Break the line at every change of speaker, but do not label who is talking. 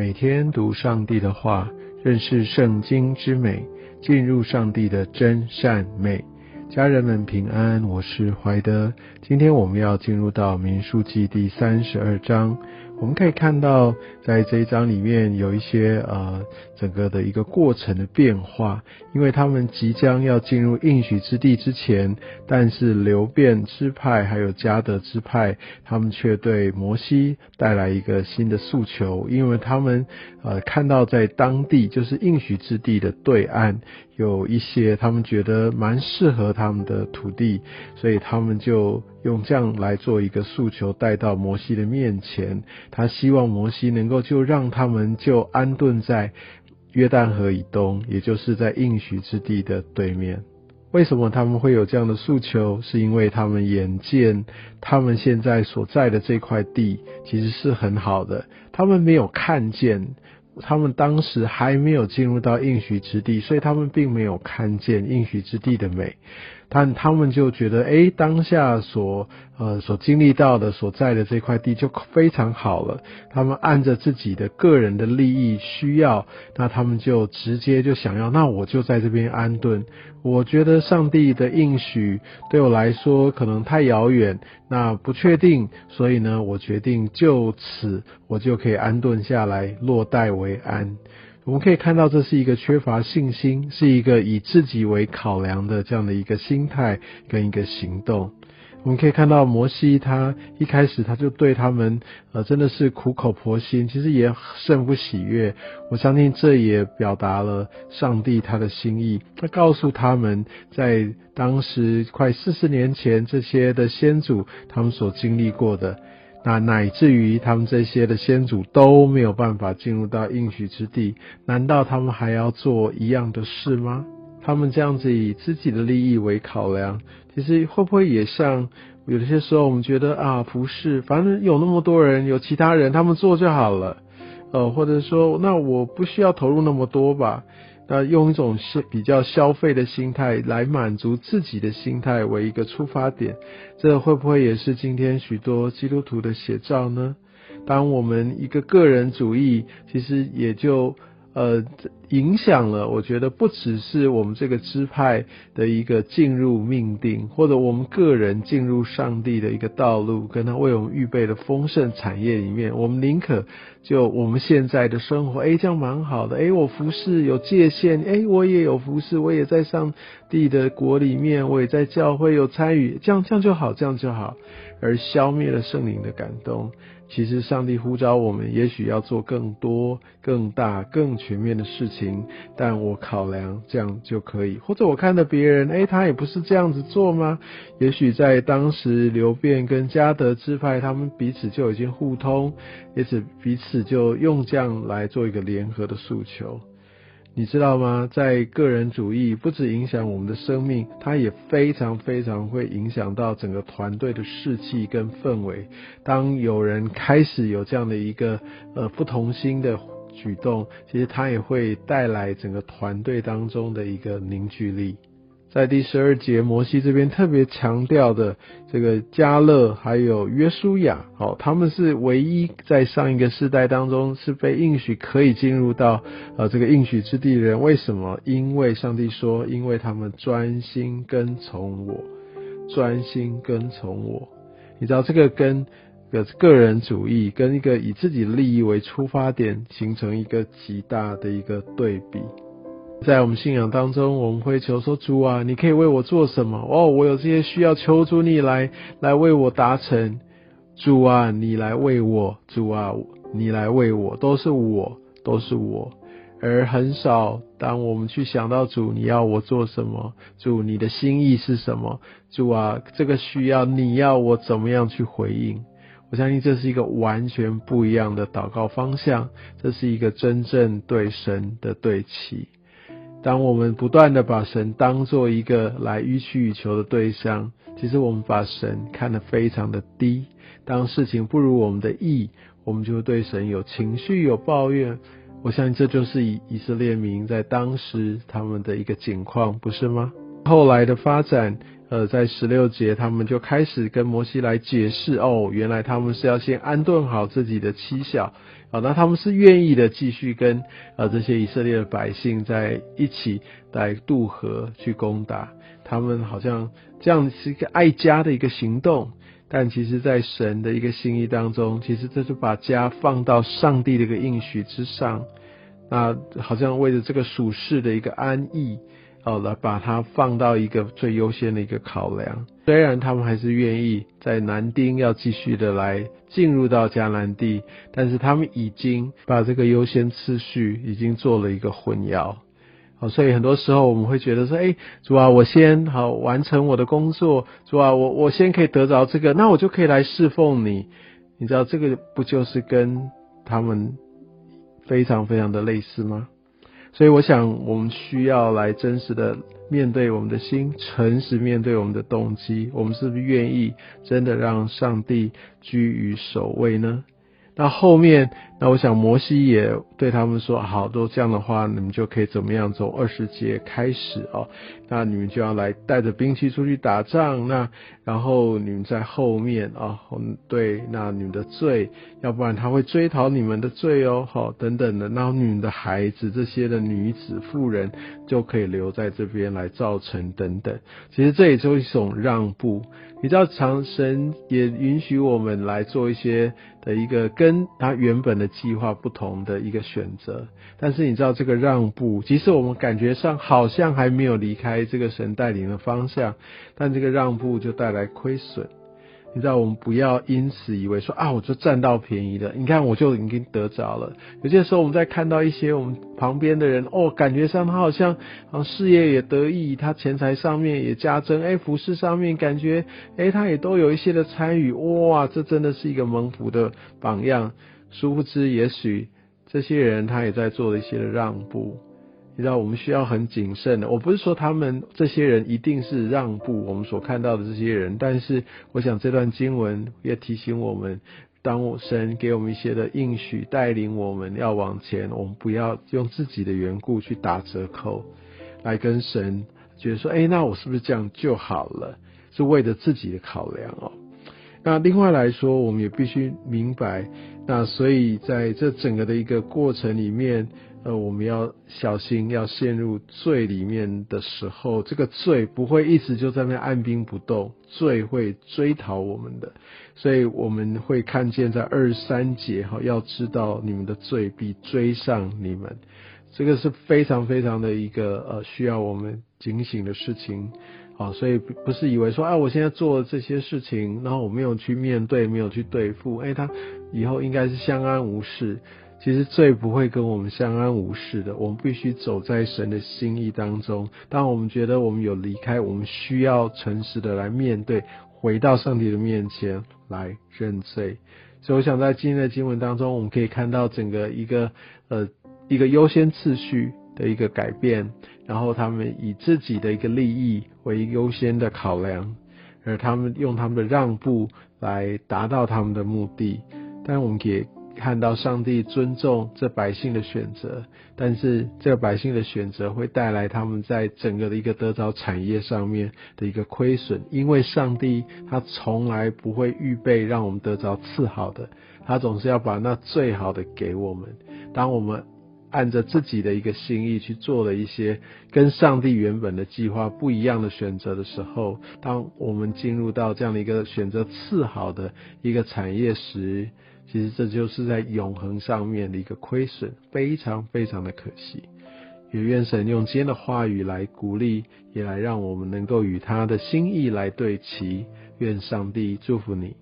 每天读上帝的话，认识圣经之美，进入上帝的真善美。家人们平安，我是怀德。今天我们要进入到民数记第三十二章。我们可以看到，在这一章里面有一些呃整个的一个过程的变化，因为他们即将要进入应许之地之前，但是流变支派还有加德支派，他们却对摩西带来一个新的诉求，因为他们呃看到在当地就是应许之地的对岸有一些他们觉得蛮适合他们的土地，所以他们就。用这样来做一个诉求，带到摩西的面前。他希望摩西能够就让他们就安顿在约旦河以东，也就是在应许之地的对面。为什么他们会有这样的诉求？是因为他们眼见他们现在所在的这块地其实是很好的，他们没有看见。他们当时还没有进入到应许之地，所以他们并没有看见应许之地的美。但他们就觉得，哎，当下所呃所经历到的所在的这块地就非常好了。他们按着自己的个人的利益需要，那他们就直接就想要，那我就在这边安顿。我觉得上帝的应许对我来说可能太遥远，那不确定，所以呢，我决定就此我就可以安顿下来，落袋为安。我们可以看到，这是一个缺乏信心，是一个以自己为考量的这样的一个心态跟一个行动。我们可以看到，摩西他一开始他就对他们，呃，真的是苦口婆心，其实也甚不喜悦。我相信这也表达了上帝他的心意。他告诉他们在当时快四十年前，这些的先祖他们所经历过的。那乃至于他们这些的先祖都没有办法进入到应许之地，难道他们还要做一样的事吗？他们这样子以自己的利益为考量，其实会不会也像有些时候我们觉得啊，不是，反正有那么多人，有其他人，他们做就好了，呃，或者说那我不需要投入那么多吧。那用一种是比较消费的心态来满足自己的心态为一个出发点，这会不会也是今天许多基督徒的写照呢？当我们一个个人主义，其实也就。呃，影响了，我觉得不只是我们这个支派的一个进入命定，或者我们个人进入上帝的一个道路，跟他为我们预备的丰盛产业里面，我们宁可就我们现在的生活，哎，这样蛮好的，哎，我服侍有界限，哎，我也有服侍，我也在上帝的国里面，我也在教会有参与，这样这样就好，这样就好，而消灭了圣灵的感动。其实上帝呼召我们，也许要做更多、更大、更全面的事情，但我考量这样就可以，或者我看到别人，哎，他也不是这样子做吗？也许在当时流变跟嘉德支派，他们彼此就已经互通，也此彼此就用这样来做一个联合的诉求。你知道吗？在个人主义不止影响我们的生命，它也非常非常会影响到整个团队的士气跟氛围。当有人开始有这样的一个呃不同心的举动，其实它也会带来整个团队当中的一个凝聚力。在第十二节，摩西这边特别强调的这个加勒还有约书亚，好，他们是唯一在上一个世代当中是被应许可以进入到呃这个应许之地的人。为什么？因为上帝说，因为他们专心跟从我，专心跟从我。你知道这个跟个个人主义跟一个以自己利益为出发点，形成一个极大的一个对比。在我们信仰当中，我们会求说：“主啊，你可以为我做什么？哦，我有这些需要，求主你来来为我达成。主啊，你来为我，主啊，你来为我，都是我，都是我。而很少，当我们去想到主，你要我做什么？主，你的心意是什么？主啊，这个需要你要我怎么样去回应？我相信这是一个完全不一样的祷告方向，这是一个真正对神的对齐。”当我们不断的把神当做一个来予取予求的对象，其实我们把神看得非常的低。当事情不如我们的意，我们就会对神有情绪、有抱怨。我相信这就是以以色列民在当时他们的一个境况，不是吗？后来的发展，呃，在十六节，他们就开始跟摩西来解释，哦，原来他们是要先安顿好自己的妻小，啊，那他们是愿意的继续跟呃这些以色列的百姓在一起来渡河去攻打，他们好像这样是一个爱家的一个行动，但其实，在神的一个心意当中，其实这是把家放到上帝的一个应许之上，那好像为了这个属世的一个安逸。哦，来把它放到一个最优先的一个考量。虽然他们还是愿意在南丁要继续的来进入到迦南地，但是他们已经把这个优先次序已经做了一个混淆。好，所以很多时候我们会觉得说，哎，主啊，我先好完成我的工作，主啊，我我先可以得着这个，那我就可以来侍奉你。你知道这个不就是跟他们非常非常的类似吗？所以，我想我们需要来真实的面对我们的心，诚实面对我们的动机。我们是不是愿意真的让上帝居于首位呢？那后面，那我想摩西也对他们说：好，都这样的话，你们就可以怎么样？从二十节开始哦，那你们就要来带着兵器出去打仗。那然后你们在后面啊，对，那你们的罪，要不然他会追讨你们的罪哦，好，等等的。然后你们的孩子，这些的女子、妇人就可以留在这边来造成等等。其实这也就是一种让步。你知道，长神也允许我们来做一些的一个跟他原本的计划不同的一个选择，但是你知道这个让步，即使我们感觉上好像还没有离开这个神带领的方向，但这个让步就带来亏损。你知道，我们不要因此以为说啊，我就占到便宜了。你看，我就已经得着了。有些时候，我们在看到一些我们旁边的人，哦，感觉上他好像啊事业也得意，他钱财上面也加增，哎，服饰上面感觉，哎，他也都有一些的参与，哇，这真的是一个蒙福的榜样。殊不知，也许这些人他也在做一些的让步。你知道我们需要很谨慎的。我不是说他们这些人一定是让步，我们所看到的这些人。但是我想这段经文也提醒我们，当我神给我们一些的应许，带领我们要往前，我们不要用自己的缘故去打折扣，来跟神觉得说，哎，那我是不是这样就好了？是为了自己的考量哦。那另外来说，我们也必须明白，那所以在这整个的一个过程里面。呃，我们要小心，要陷入罪里面的时候，这个罪不会一直就在那按兵不动，罪会追讨我们的，所以我们会看见在二三节哈，要知道你们的罪必追上你们，这个是非常非常的一个呃需要我们警醒的事情，好，所以不是以为说啊，我现在做了这些事情，然后我没有去面对，没有去对付，哎，他以后应该是相安无事。其实最不会跟我们相安无事的，我们必须走在神的心意当中。当我们觉得我们有离开，我们需要诚实的来面对，回到上帝的面前来认罪。所以，我想在今天的经文当中，我们可以看到整个一个呃一个优先次序的一个改变，然后他们以自己的一个利益为优先的考量，而他们用他们的让步来达到他们的目的。但我们也。看到上帝尊重这百姓的选择，但是这个百姓的选择会带来他们在整个的一个得着产业上面的一个亏损，因为上帝他从来不会预备让我们得着次好的，他总是要把那最好的给我们。当我们按着自己的一个心意去做了一些跟上帝原本的计划不一样的选择的时候，当我们进入到这样的一个选择次好的一个产业时，其实这就是在永恒上面的一个亏损，非常非常的可惜。也愿神用今天的话语来鼓励，也来让我们能够与他的心意来对齐。愿上帝祝福你。